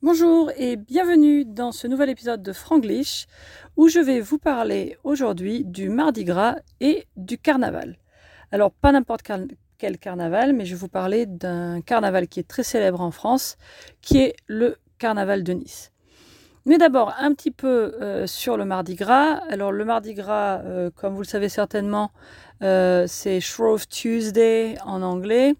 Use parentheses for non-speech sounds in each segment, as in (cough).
Bonjour et bienvenue dans ce nouvel épisode de Franglish où je vais vous parler aujourd'hui du Mardi Gras et du carnaval. Alors pas n'importe quel carnaval, mais je vais vous parler d'un carnaval qui est très célèbre en France, qui est le carnaval de Nice. Mais d'abord un petit peu euh, sur le Mardi Gras. Alors le Mardi Gras, euh, comme vous le savez certainement, euh, c'est Shrove Tuesday en anglais.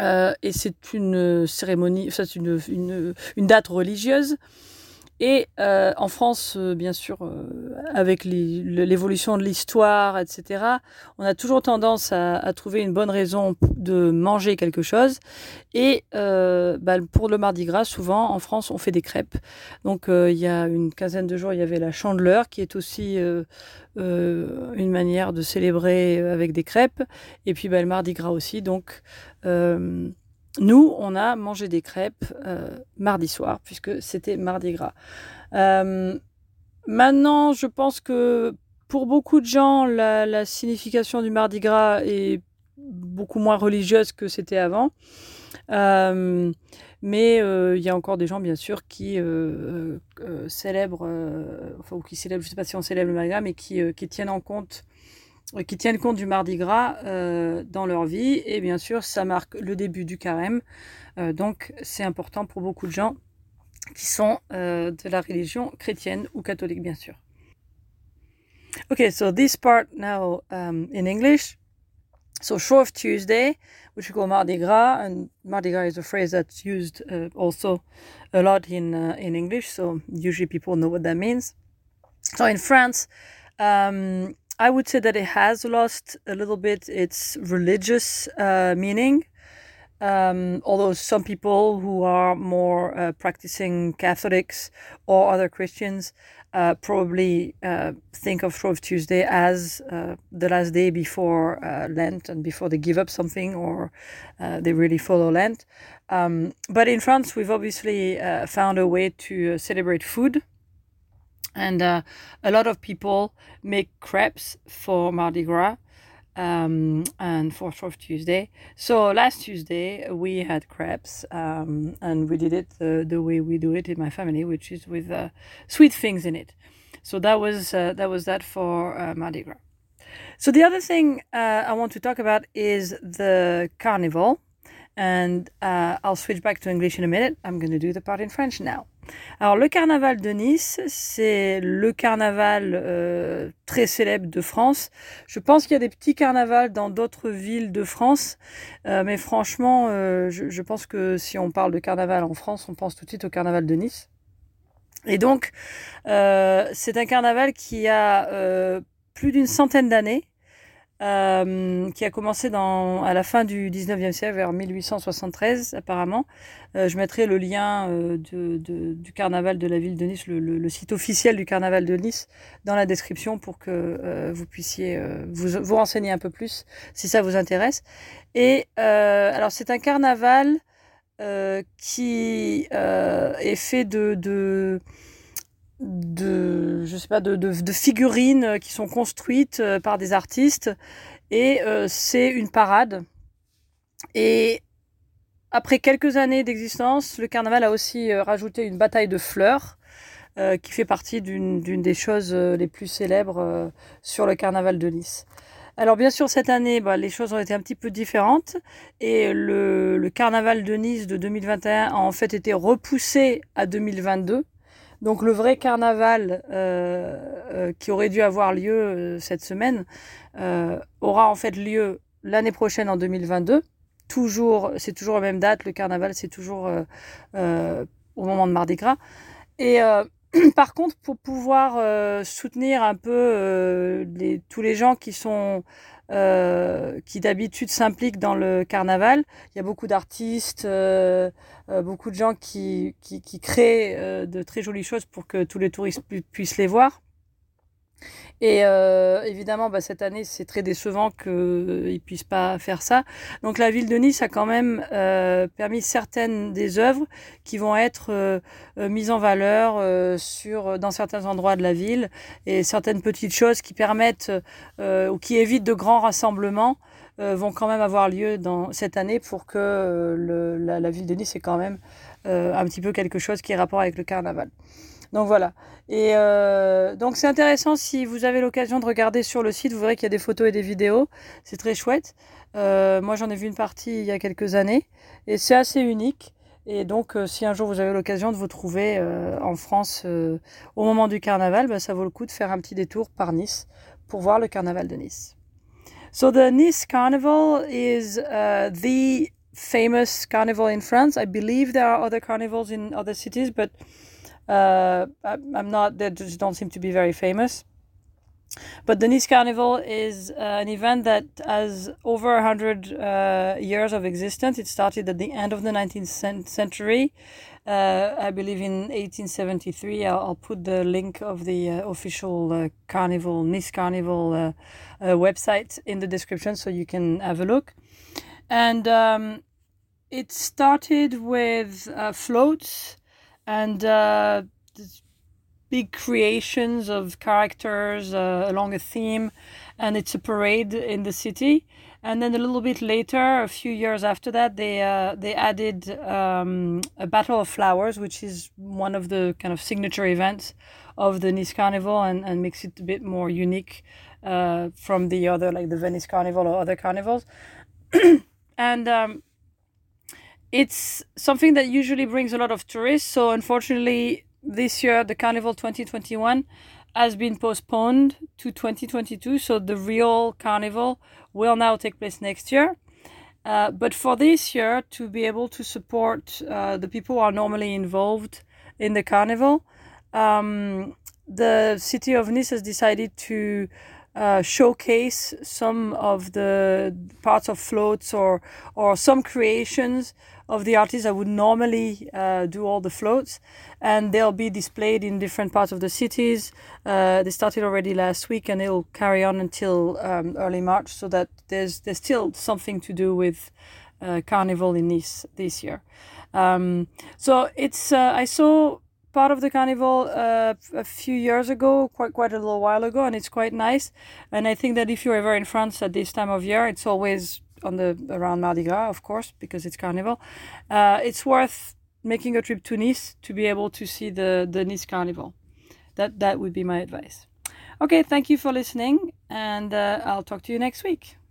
Euh, et c'est une cérémonie, c'est une, une, une, date religieuse. Et euh, en France, euh, bien sûr, euh, avec l'évolution de l'histoire, etc., on a toujours tendance à, trouver une bonne raison de manger quelque chose. Et bah, pour le Mardi Gras, souvent, en France, on fait des crêpes. Donc, il y a une quinzaine de jours, il y avait la chandeleur, qui est aussi une manière de célébrer avec des crêpes. Et puis, bah, le Mardi Gras aussi. Donc, nous, on a mangé des crêpes euh, mardi soir, puisque c'était mardi gras. Euh, maintenant, je pense que pour beaucoup de gens, la, signification du mardi gras est beaucoup moins religieuse que c'était avant. Euh, mais il y a encore des gens, bien sûr, qui célèbrent, ou qui célèbrent, je ne sais pas si on célèbre le mardi mais qui tiennent en compte qui tiennent compte du Mardi Gras euh, dans leur vie. Et bien sûr, ça marque le début du carême. Euh, donc, c'est important pour beaucoup de gens qui sont euh, de la religion chrétienne ou catholique, bien sûr. Okay, so this part now um, in English. So Shrove Tuesday, which we call Mardi Gras, and Mardi Gras is a phrase that's used uh, also a lot in uh, in English. So usually people know what that means. So in France, um, I would say that it has lost a little bit its religious uh, meaning. Um, although some people who are more uh, practicing Catholics or other Christians uh, probably uh, think of Shrove Tuesday as uh, the last day before uh, Lent and before they give up something or they really follow Lent. Um, but in France, we've obviously found a way to celebrate food and uh, a lot of people make crepes for Mardi Gras um, and for Shrove Tuesday. So last Tuesday we had crepes um, and we did it the, the, way we do it in my family, which is with uh, sweet things in it. So that was uh, that was that for uh, Mardi Gras. So the other thing uh, I want to talk about is the carnival, and uh, I'll switch back to English in a minute. I'm going to do the part in French now. Alors le carnaval de Nice, c'est le carnaval euh, très célèbre de France. Je pense qu'il y a des petits carnavals dans d'autres villes de France, euh, mais franchement, euh, je, je, pense que si on parle de carnaval en France, on pense tout de suite au carnaval de Nice. Et donc, euh, c'est un carnaval qui a euh, plus d'une centaine d'années. Euh, qui a commencé à la fin du 19e siècle, vers 1873 apparemment. Euh, je mettrai le lien euh, du carnaval de la ville de Nice, le, site officiel du carnaval de Nice, dans la description pour que vous puissiez vous, renseigner un peu plus si ça vous intéresse. Et alors c'est un carnaval qui est fait de de je sais pas de, de, figurines qui sont construites euh, par des artistes. Et euh, c'est une parade. Et après quelques années d'existence le carnaval a aussi euh, rajouté une bataille de fleurs euh, qui fait partie d'une des choses euh, les plus célèbres euh, sur le carnaval de Nice. Alors bien sûr cette année bah, les choses ont été un petit peu différentes. Et le, le carnaval de Nice de 2021 a en fait été repoussé à 2022 donc le vrai carnaval euh, euh, qui aurait dû avoir lieu euh, cette semaine aura en fait lieu l'année prochaine en 2022. Toujours, c'est toujours la même date. Le carnaval, c'est toujours au moment de Mardi Gras. Et (clears throat) par contre, pour pouvoir soutenir un peu tous les gens qui sont euh, qui d'habitude s'impliquent dans le carnaval. Il y a beaucoup d'artistes, euh, euh, beaucoup de gens qui, qui, qui créent euh, de très jolies choses pour que tous les touristes pu puissent les voir. Et euh, évidemment, bah, cette année, c'est très décevant qu'ils ne puissent pas faire ça. Donc la ville de Nice a quand même euh, permis certaines des œuvres qui vont être euh, mises en valeur euh, sur, dans certains endroits de la ville et certaines petites choses qui permettent euh, ou qui évitent de grands rassemblements vont quand même avoir lieu dans cette année pour que la, ville de Nice ait quand même un petit peu quelque chose qui ait rapport avec le carnaval. Donc voilà. Et donc c'est intéressant si vous avez l'occasion de regarder sur le site, vous verrez qu'il y a des photos et des vidéos. C'est très chouette. moi j'en ai vu une partie il y a quelques années et c'est assez unique. Et donc, euh, si un jour vous avez l'occasion de vous trouver euh, en France euh, au moment du carnaval, bah, ça vaut le coup de faire un petit détour par Nice pour voir le carnaval de Nice. So the Nice Carnival is uh, the famous carnival in France. I believe there are other carnivals in other cities, but uh, I'm not. They just don't seem to be very famous. But the Nice Carnival is uh, an event that has over 100 uh, years of existence. It started at the end of the 19th century, uh, I believe in 1873. I'll, I'll, put the link of the uh, official uh, Carnival, Nice Carnival uh, website in the description so you can have a look. And um, it started with floats and big creations of characters uh, along a theme, and it's a parade in the city. And then a little bit later, a few years after that, they uh, they added um, a Battle of Flowers, which is one of the kind of signature events of the Nice Carnival, and, and makes it a bit more unique uh, from the other, like the Venice Carnival or other carnivals. (clears throat) and um, it's something that usually brings a lot of tourists. So unfortunately, this year, the Carnival 2021 has been postponed to 2022. So the real carnival will now take place next year. Uh, but for this year, to be able to support uh, the people who are normally involved in the carnival, um, the city of Nice has decided to uh, showcase some of the parts of floats or or some creations of the artists that would normally uh, do all the floats, and they'll be displayed in different parts of the cities. Uh, they started already last week, and it'll carry on until um, early March, so that there's there's still something to do with uh, Carnival in Nice this year. Um, so it's uh, I saw part of the carnival uh, a few years ago, quite quite a little while ago, and it's quite nice. And I think that if you're ever in France at this time of year, it's always on the around Mardi Gras, of course, because it's Carnival. Uh, it's worth making a trip to Nice to be able to see the the Nice Carnival. That that would be my advice. Okay, thank you for listening, and uh, I'll talk to you next week.